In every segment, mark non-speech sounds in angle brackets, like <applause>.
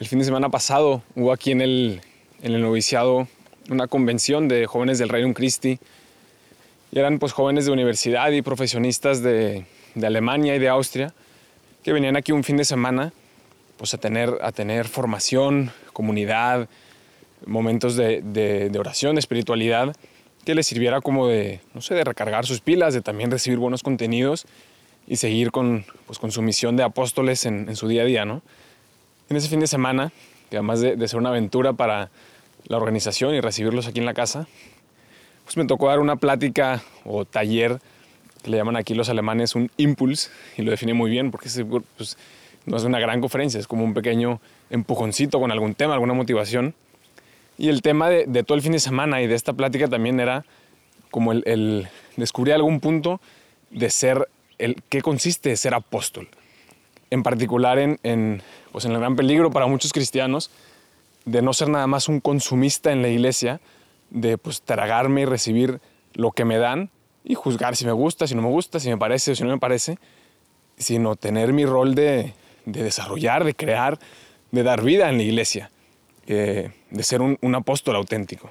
El fin de semana pasado hubo aquí en el, el noviciado una convención de jóvenes del Reino Christi. Y eran pues jóvenes de universidad y profesionistas de, de, Alemania y de Austria que venían aquí un fin de semana pues a tener, a tener formación, comunidad, momentos de, de, de oración, de espiritualidad que les sirviera como de, no sé, de recargar sus pilas, de también recibir buenos contenidos y seguir con, pues, con su misión de apóstoles en, en su día a día, ¿no? En ese fin de semana, que además de, ser una aventura para la organización y recibirlos aquí en la casa, pues me tocó dar una plática o taller que le llaman aquí los alemanes un impulse y lo define muy bien porque pues, no es una gran conferencia, es como un pequeño empujoncito con algún tema, alguna motivación. Y el tema de, todo el fin de semana y de esta plática también era como el, descubrir algún punto de ser, el qué consiste ser apóstol. En particular en, en pues en el gran peligro para muchos cristianos de no ser nada más un consumista en la iglesia, de pues tragarme y recibir lo que me dan y juzgar si me gusta, si no me gusta, si me parece o si no me parece, sino tener mi rol de, de desarrollar, de crear, de dar vida en la iglesia, eh, de ser un, un apóstol auténtico.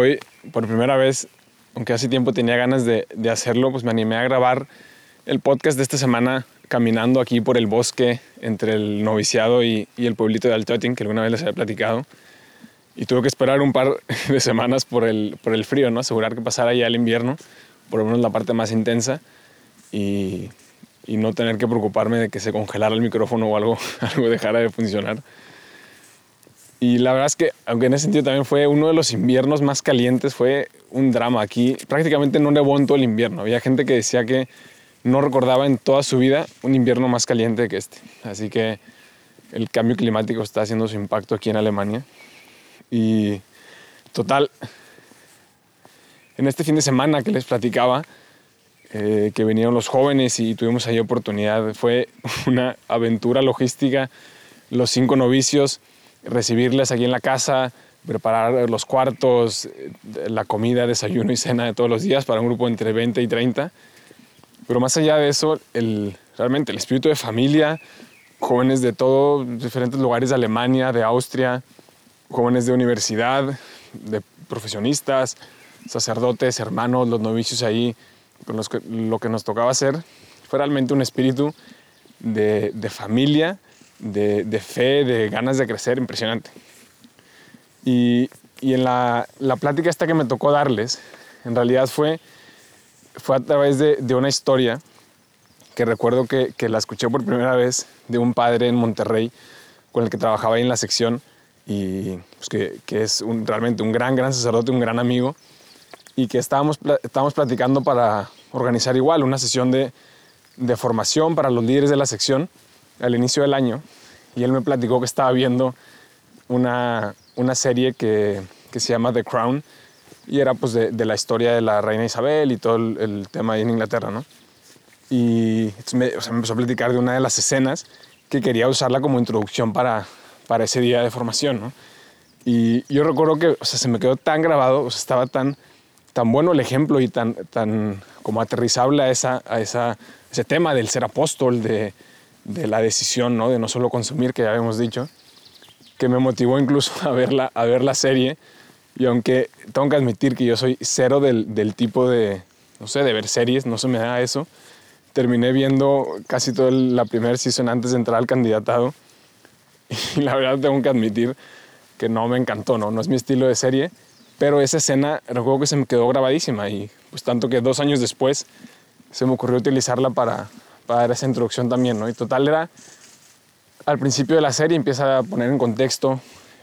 Hoy, por primera vez, aunque hace tiempo tenía ganas de, hacerlo, pues me animé a grabar el podcast de esta semana caminando aquí por el bosque entre el noviciado y, el pueblito de Altötting, que alguna vez les había platicado. Y tuve que esperar un par <laughs> de semanas por el, por el frío, ¿no? Asegurar que pasara ya el invierno, por lo menos la parte más intensa, y, y no tener que preocuparme de que se congelara el micrófono o algo, <laughs> algo dejara de funcionar. Y la verdad es que, aunque en ese sentido también fue uno de los inviernos más calientes, fue un drama. Aquí prácticamente no nevó en todo el invierno. Había gente que decía que no recordaba en toda su vida un invierno más caliente que este. Así que el cambio climático está haciendo su impacto aquí en Alemania. Y total, en este fin de semana que les platicaba, eh, que vinieron los jóvenes y tuvimos ahí oportunidad, fue <laughs> una aventura logística. Los cinco novicios recibirles aquí en la casa, preparar los cuartos, la comida, desayuno y cena de todos los días para un grupo entre 20 y 30. Pero más allá de eso, el, realmente el espíritu de familia, jóvenes de todos diferentes lugares de Alemania, de Austria, jóvenes de universidad, de profesionistas, sacerdotes, hermanos, los novicios ahí, con los que, lo que nos tocaba hacer, fue realmente un espíritu de, de familia de, fe, de ganas de crecer impresionante. Y, en la, plática esta que me tocó darles, en realidad fue, fue a través de, una historia que recuerdo que, la escuché por primera vez de un padre en Monterrey con el que trabajaba ahí en la sección y pues, que, es realmente un gran, gran sacerdote, un gran amigo y que estábamos, estábamos platicando para organizar igual una sesión de, de formación para los líderes de la sección al inicio del año y él me platicó que estaba viendo una, una serie que, que, se llama The Crown y era pues de, de, la historia de la reina Isabel y todo el, tema ahí en Inglaterra, ¿no? Y me, o sea, me empezó a platicar de una de las escenas que quería usarla como introducción para, para ese día de formación, ¿no? Y yo recuerdo que o sea, se me quedó tan grabado, o sea, estaba tan, tan bueno el ejemplo y tan, tan como aterrizable a, esa, a esa, ese tema del ser apóstol, de, de la decisión ¿no? de no solo consumir, que ya habíamos dicho, que me motivó incluso <laughs> a ver la, a ver la serie. Y aunque tengo que admitir que yo soy cero del, del tipo de, no sé, de ver series, no se me da eso, terminé viendo casi toda la primera season antes de entrar al candidatado. <laughs> Y la verdad tengo que admitir que no me encantó, ¿no? No es mi estilo de serie, pero esa escena recuerdo que se me quedó grabadísima y pues tanto que dos años después se me ocurrió utilizarla para, para dar esa introducción también, ¿no? Y total era, al principio de la serie empieza a poner en contexto,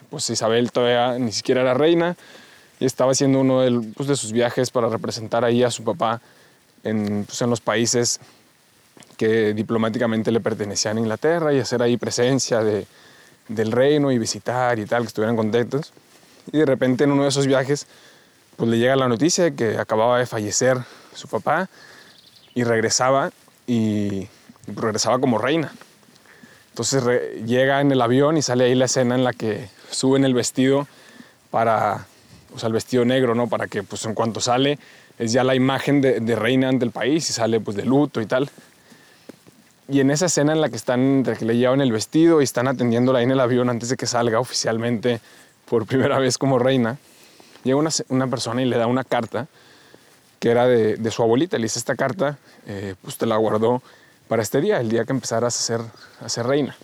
pues Isabel todavía ni siquiera era reina, y estaba haciendo uno de, pues, de sus viajes para representar ahí a su papá en, pues, en los países que diplomáticamente le pertenecían a Inglaterra y hacer ahí presencia de, del reino y visitar y tal, que estuvieran contentos. Y de repente en uno de esos viajes, pues le llega la noticia de que acababa de fallecer su papá y regresaba y, regresaba como reina. Entonces llega en el avión y sale ahí la escena en la que suben el vestido para, o sea, el vestido negro, ¿no? Para que pues en cuanto sale es ya la imagen de, reina del país y sale pues de luto y tal. Y en esa escena en la que están, que le llevan el vestido y están atendiéndola ahí en el avión antes de que salga oficialmente por primera vez como reina, llega una, una persona y le da una carta que era de, su abuelita. Le dice, esta carta, eh, pues te la guardó para este día, el día que empezaras a ser, a ser reina.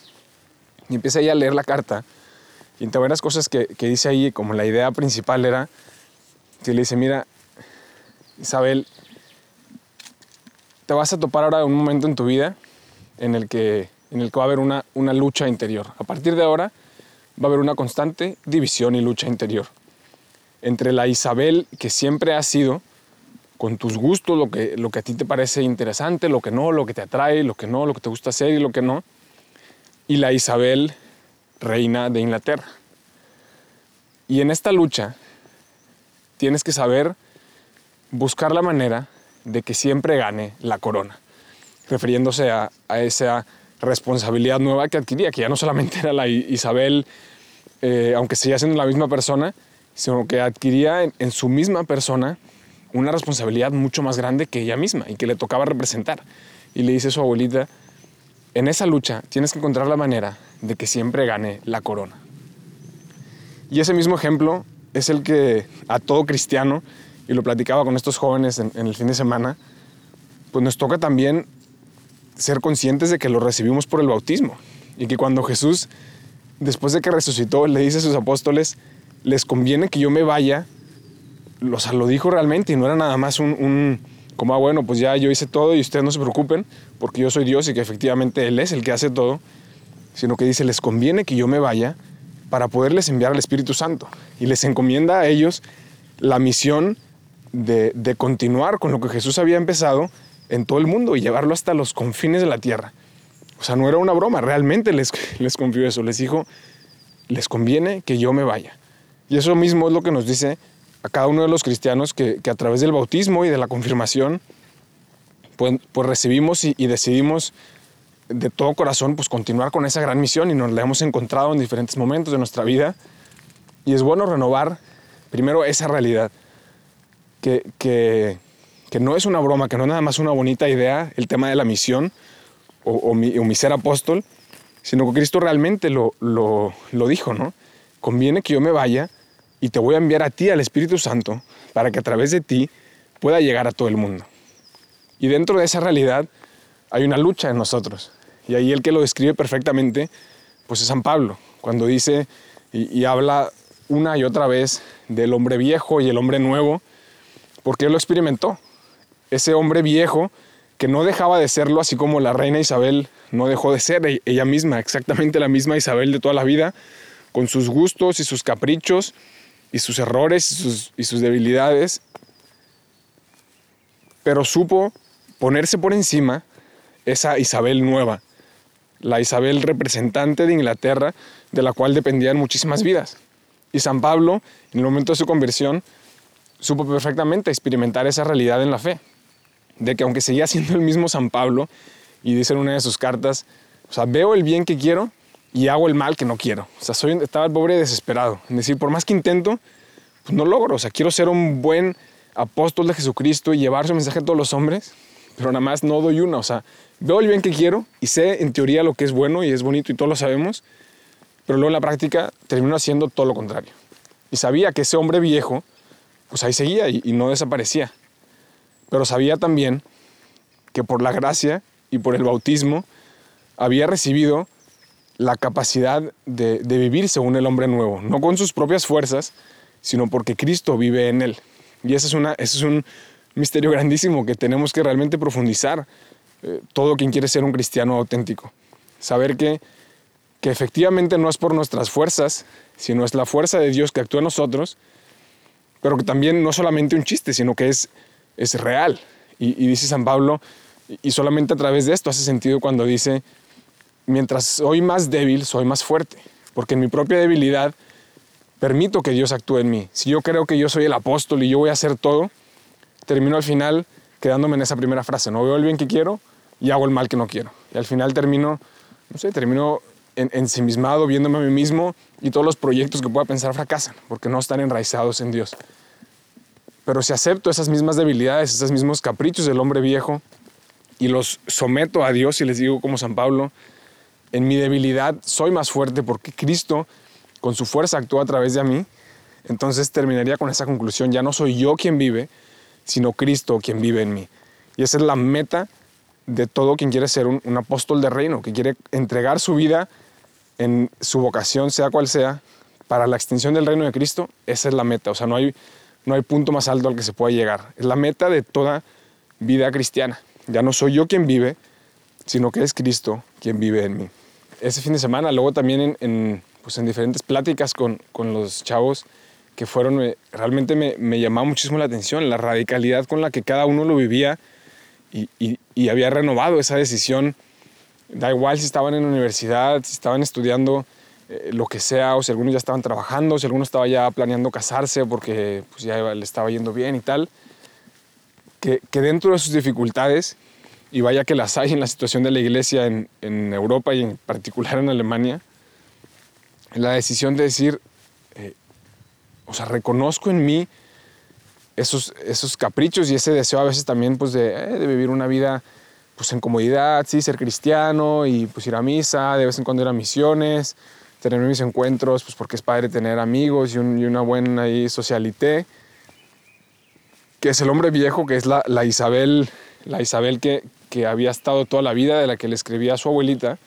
Y empieza ella a leer la carta y entre varias cosas que, que dice ahí, como la idea principal era, que le dice, mira, Isabel, te vas a topar ahora un momento en tu vida en el que, en el que va a haber una, una lucha interior. A partir de ahora va a haber una constante división y lucha interior entre la Isabel que siempre ha sido, con tus gustos, lo que, lo que a ti te parece interesante, lo que no, lo que te atrae, lo que no, lo que te gusta hacer y lo que no, y la Isabel reina de Inglaterra. Y en esta lucha tienes que saber buscar la manera de que siempre gane la corona refiriéndose a, esa responsabilidad nueva que adquiría, que ya no solamente era la Isabel, eh, aunque seguía siendo la misma persona, sino que adquiría en, su misma persona una responsabilidad mucho más grande que ella misma y que le tocaba representar. Y le dice a su abuelita, en esa lucha tienes que encontrar la manera de que siempre gane la corona. Y ese mismo ejemplo es el que a todo cristiano, y lo platicaba con estos jóvenes en, en el fin de semana, pues nos toca también ser conscientes de que lo recibimos por el bautismo y que cuando Jesús, después de que resucitó, le dice a sus apóstoles, les conviene que yo me vaya, o sea, lo dijo realmente y no era nada más un, como, ah, bueno, pues ya yo hice todo y ustedes no se preocupen porque yo soy Dios y que efectivamente Él es el que hace todo, sino que dice, les conviene que yo me vaya para poderles enviar al Espíritu Santo y les encomienda a ellos la misión de, de continuar con lo que Jesús había empezado en todo el mundo y llevarlo hasta los confines de la tierra. O sea, no era una broma, realmente les, <laughs> les confió eso, les dijo, les conviene que yo me vaya. Y eso mismo es lo que nos dice a cada uno de los cristianos que, a través del bautismo y de la confirmación, pues, pues recibimos y, decidimos de todo corazón pues continuar con esa gran misión y nos la hemos encontrado en diferentes momentos de nuestra vida. Y es bueno renovar primero esa realidad, que, que que no es una broma, que no es nada más una bonita idea el tema de la misión o, mi, ser apóstol, sino que Cristo realmente lo, lo, lo dijo, ¿no? Conviene que yo me vaya y te voy a enviar a ti al Espíritu Santo para que a través de ti pueda llegar a todo el mundo. Y dentro de esa realidad hay una lucha en nosotros. Y ahí el que lo describe perfectamente, pues es San Pablo, cuando dice y, y habla una y otra vez del hombre viejo y el hombre nuevo, porque él lo experimentó ese hombre viejo que no dejaba de serlo, así como la reina Isabel no dejó de ser e-, ella misma, exactamente la misma Isabel de toda la vida, con sus gustos y sus caprichos y sus errores y sus, debilidades, pero supo ponerse por encima esa Isabel nueva, la Isabel representante de Inglaterra, de la cual dependían muchísimas vidas. Y San Pablo, en el momento de su conversión, supo perfectamente experimentar esa realidad en la fe de que aunque seguía siendo el mismo San Pablo, y dice en una de sus cartas, o sea, veo el bien que quiero y hago el mal que no quiero. O sea, soy, estaba el pobre desesperado. Es decir, por más que intento, pues no logro. O sea, quiero ser un buen apóstol de Jesucristo y llevar su mensaje a todos los hombres, pero nada más no doy una. O sea, veo el bien que quiero y sé en teoría lo que es bueno y es bonito y todos lo sabemos, pero luego en la práctica termino haciendo todo lo contrario. Y sabía que ese hombre viejo, pues ahí seguía y no desaparecía pero sabía también que por la gracia y por el bautismo había recibido la capacidad de, vivir según el hombre nuevo, no con sus propias fuerzas, sino porque Cristo vive en él. Y ese es, es un misterio <laughs> grandísimo que tenemos que realmente profundizar eh, todo quien quiere ser un cristiano auténtico. Saber que, efectivamente no es por nuestras fuerzas, sino es la fuerza de Dios que actúa en nosotros, pero que también no solamente un chiste, sino que es, es real. Y dice San Pablo, y solamente a través de esto hace sentido cuando dice, mientras soy más débil, soy más fuerte, porque en mi propia debilidad permito que Dios actúe en mí. Si yo creo que yo soy el apóstol y yo voy a hacer todo, termino al final quedándome en esa primera frase, no veo el bien que quiero y hago el mal que no quiero. Y al final termino, no sé, termino ensimismado, viéndome a mí mismo y todos los proyectos que pueda pensar fracasan, porque no están enraizados en Dios. Pero si acepto esas mismas debilidades, esos mismos caprichos del hombre viejo, y los someto a Dios y les digo como San Pablo, en mi debilidad soy más fuerte porque Cristo con su fuerza actúa a través de mí, entonces terminaría con esa conclusión, ya no soy yo quien vive, sino Cristo quien vive en mí. Y esa es la meta de todo quien quiere ser un, apóstol de reino, que quiere entregar su vida en su vocación, sea cual sea, para la extensión del reino de Cristo, esa es la meta. O sea, no hay, no hay punto más alto al que se pueda llegar. Es la meta de toda vida cristiana. Ya no soy yo quien vive, sino que es Cristo quien vive en mí. Ese fin de semana, luego también en, pues en diferentes pláticas con, con, los chavos que fueron, realmente me, me, llamaba muchísimo la atención la radicalidad con la que cada uno lo vivía y, y, había renovado esa decisión. Da igual si estaban en la universidad, si estaban estudiando eh, lo que sea, o si algunos ya estaban trabajando, si alguno estaba ya planeando casarse porque pues, ya le estaba yendo bien y tal que, dentro de sus dificultades, y vaya que las hay en la situación de la iglesia en, Europa y en particular en Alemania, la decisión de decir, eh, o sea, reconozco en mí esos, esos caprichos y ese deseo a veces también pues de, eh, de, vivir una vida pues en comodidad, sí, ser cristiano y pues ir a misa, de vez en cuando ir a misiones, tener mis encuentros, pues porque es padre tener amigos y, una buena ahí socialité que es el hombre viejo, que es la, Isabel, la Isabel que, que, había estado toda la vida, de la que le escribía a su abuelita,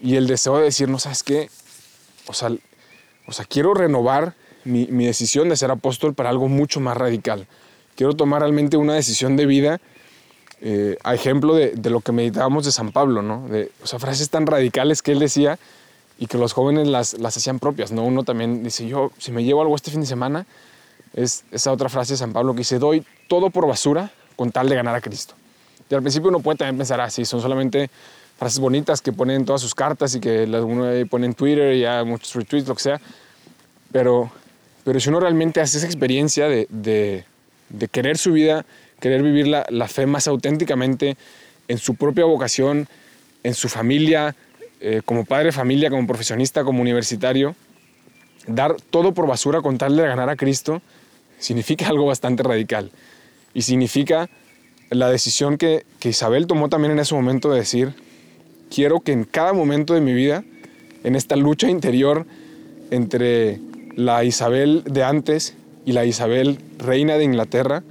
y el deseo de decir, no sabes qué, o sea, o sea quiero renovar mi, decisión de ser apóstol para algo mucho más radical. Quiero tomar realmente una decisión de vida eh, a ejemplo de, lo que meditábamos de San Pablo, ¿no? De, o sea, frases tan radicales que él decía y que los jóvenes las, las hacían propias, ¿no? Uno también dice, yo, si me llevo algo este fin de semana, es esa otra frase de San Pablo que dice, doy todo por basura con tal de ganar a Cristo. Y al principio uno puede también pensar, así, ah, son solamente frases bonitas que ponen en todas sus cartas y que uno pone en Twitter y ya muchos retweets, lo que sea. Pero, pero si uno realmente hace esa experiencia de, de, querer su vida, querer vivir la, la, fe más auténticamente en su propia vocación, en su familia, eh, como padre de familia, como profesionista, como universitario, dar todo por basura con tal de ganar a Cristo, significa <laughs> algo bastante radical. Y significa la decisión que, Isabel tomó también en ese momento de decir, quiero que en cada momento de mi vida, en esta lucha interior entre la Isabel de antes y la Isabel reina de Inglaterra,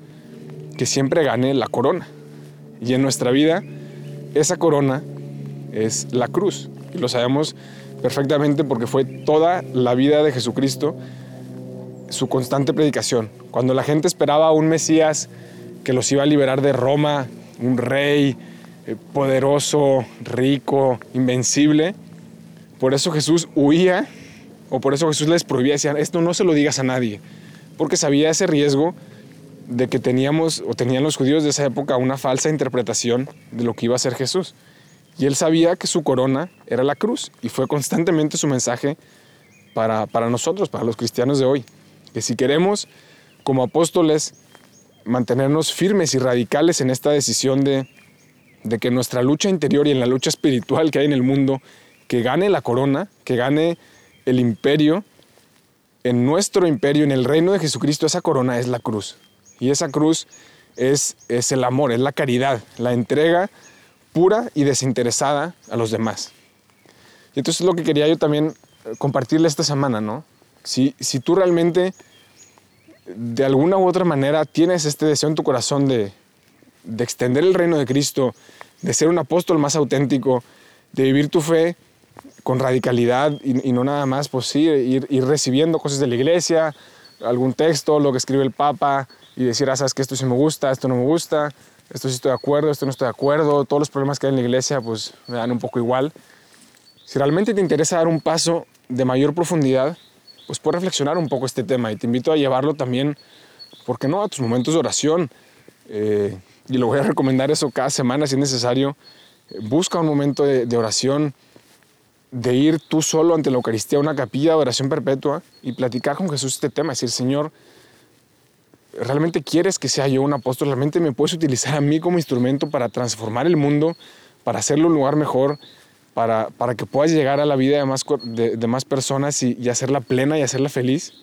que siempre gane la corona. Y en nuestra vida, esa corona es la cruz. Y lo sabemos perfectamente porque fue toda la vida de Jesucristo su constante predicación. Cuando la gente esperaba un Mesías que los iba a liberar de Roma, un rey eh, poderoso, rico, invencible, por eso Jesús huía o por eso Jesús les prohibía, decía, esto no se lo digas a nadie, porque sabía ese riesgo de que teníamos o tenían los judíos de esa época una falsa interpretación de lo que iba a ser Jesús. Y él sabía que su corona era la cruz y fue constantemente su mensaje para, para nosotros, para los cristianos de hoy que si queremos como apóstoles mantenernos firmes y radicales en esta decisión de, de que nuestra lucha interior y en la lucha espiritual que hay en el mundo, que gane la corona, que gane el imperio, en nuestro imperio, en el reino de Jesucristo, esa corona es la cruz. Y esa cruz es, es el amor, es la caridad, la entrega pura y desinteresada a los demás. Y entonces es lo que quería yo también compartirle esta semana, ¿no? Si, tú realmente de alguna u otra manera tienes este deseo en tu corazón de, extender el reino de Cristo, de ser un apóstol más auténtico, de vivir tu fe con radicalidad y, no nada más, pues sí, ir, recibiendo cosas de la iglesia, algún texto, lo que escribe el Papa y decir, ah, sabes que esto sí me gusta, esto no me gusta, esto sí estoy de acuerdo, esto no estoy de acuerdo, todos los problemas que hay en la iglesia pues me dan un poco igual. Si realmente te interesa dar un paso de mayor profundidad, pues puedes reflexionar un poco este tema y te invito a llevarlo también, ¿por qué no?, a tus momentos de oración. Eh, y lo voy a recomendar eso cada semana si es necesario. Busca un momento de, oración, de ir tú solo ante la Eucaristía una capilla de oración perpetua y platicar con Jesús este tema, decir, Señor, ¿realmente quieres que sea yo un apóstol? ¿Realmente me puedes utilizar a mí como instrumento para transformar el mundo, para hacerlo un lugar mejor, para, para que puedas llegar a la vida de más, de, más personas y, hacerla plena y hacerla feliz?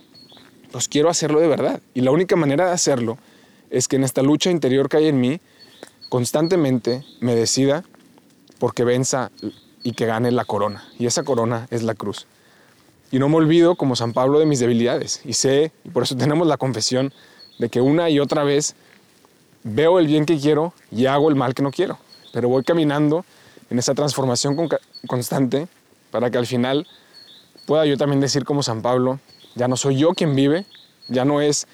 Pues quiero hacerlo de verdad. Y la única manera de hacerlo es que en esta lucha interior que hay en mí, constantemente me decida porque venza y que gane la corona. Y esa corona es la cruz. Y no me olvido, como San Pablo, de mis debilidades. Y sé, y por eso <laughs> tenemos la confesión, de que una y otra vez veo el bien que quiero y hago el mal que no quiero. Pero voy caminando en esa transformación constante para que al final pueda yo también decir como San Pablo, ya no soy yo quien vive, ya no es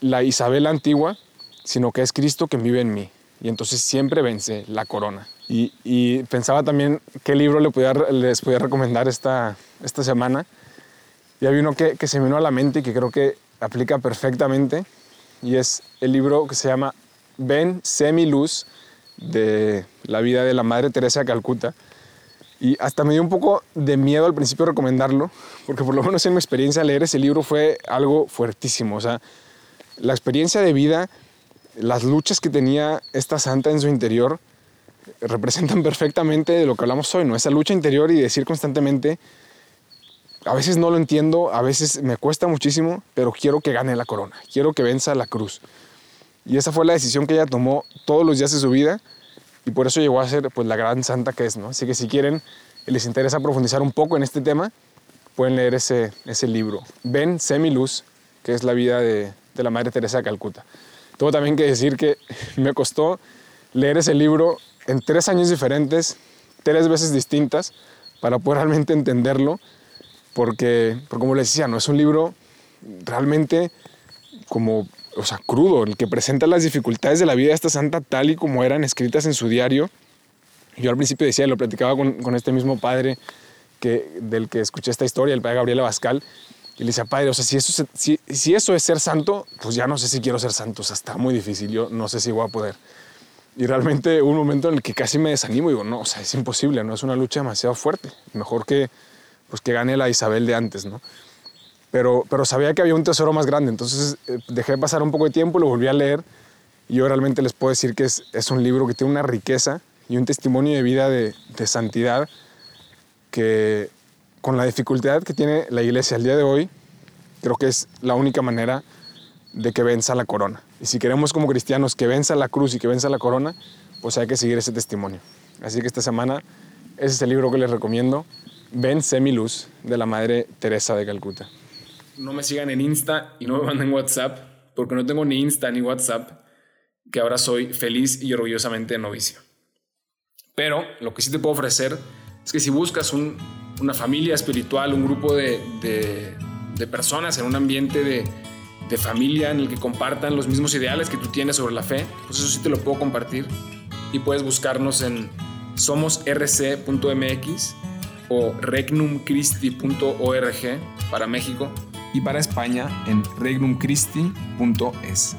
la Isabel antigua, sino que es Cristo quien vive en mí. Y entonces siempre vence la corona. Y, pensaba también qué libro le podía, les podía recomendar esta, esta semana. Y había uno que, se me vino a la mente y que creo que aplica perfectamente. Y es el libro que se llama Ven, Semi Luz, de la vida de la Madre Teresa de Calcuta. Y hasta me dio un poco de miedo al principio recomendarlo, porque por lo menos en mi experiencia leer ese libro fue algo fuertísimo. O sea, la experiencia de vida, las luchas que tenía esta santa en su interior, representan perfectamente de lo que hablamos hoy, ¿no? Esa lucha interior y decir constantemente, a veces no lo entiendo, a veces me cuesta muchísimo, pero quiero que gane la corona, quiero que venza la cruz. Y esa fue la decisión que ella tomó todos los días de su vida y por eso llegó a ser pues, la gran santa que es, ¿no? Así que si quieren y les interesa profundizar un poco en este tema, pueden leer ese, ese libro, Ven Semiluz, que es la vida de, de la Madre Teresa de Calcuta. Tengo también que decir que <laughs> me costó leer ese libro en tres años diferentes, tres veces distintas, para poder realmente entenderlo, porque, como les decía, no es un libro realmente como, o sea, crudo, el que presenta las dificultades de la vida de esta santa tal y como eran escritas en su diario. Yo al principio decía, lo platicaba con, este mismo padre que, del que escuché esta historia, el padre Gabriel Abascal, y le decía, padre, o sea, si eso, si, si eso es ser santo, pues ya no sé si quiero ser santo, o sea, está muy difícil, yo no sé si voy a poder. Y realmente hubo un momento en el que casi me desanimo y digo, no, o sea, es imposible, no es una lucha demasiado fuerte. Mejor que, pues, que gane la Isabel de antes, ¿no? Pero, pero sabía que había un tesoro más grande, entonces eh, dejé pasar un poco de tiempo, lo volví a leer y yo realmente les puedo decir que es, es un libro que tiene una riqueza y un testimonio de vida de, de santidad que con la dificultad que tiene la iglesia al día de hoy, creo que es la única manera de que venza la corona. Y si queremos como cristianos que venza la cruz y que venza la corona, pues hay que seguir ese testimonio. Así que esta semana ese es el libro que les recomiendo, Ven Semiluz, de la Madre Teresa de Calcuta. No me sigan en Insta y no me manden WhatsApp, porque no tengo ni Insta ni WhatsApp, que ahora soy feliz y orgullosamente novicio. Pero lo que sí te puedo ofrecer es que si buscas una familia espiritual, un grupo de, personas en un ambiente de de familia en el que compartan los mismos ideales que tú tienes sobre la fe, pues eso sí te lo puedo compartir. Y puedes buscarnos en somosrc.mx o regnumchristi.org para México y para España en regnumchristi.es.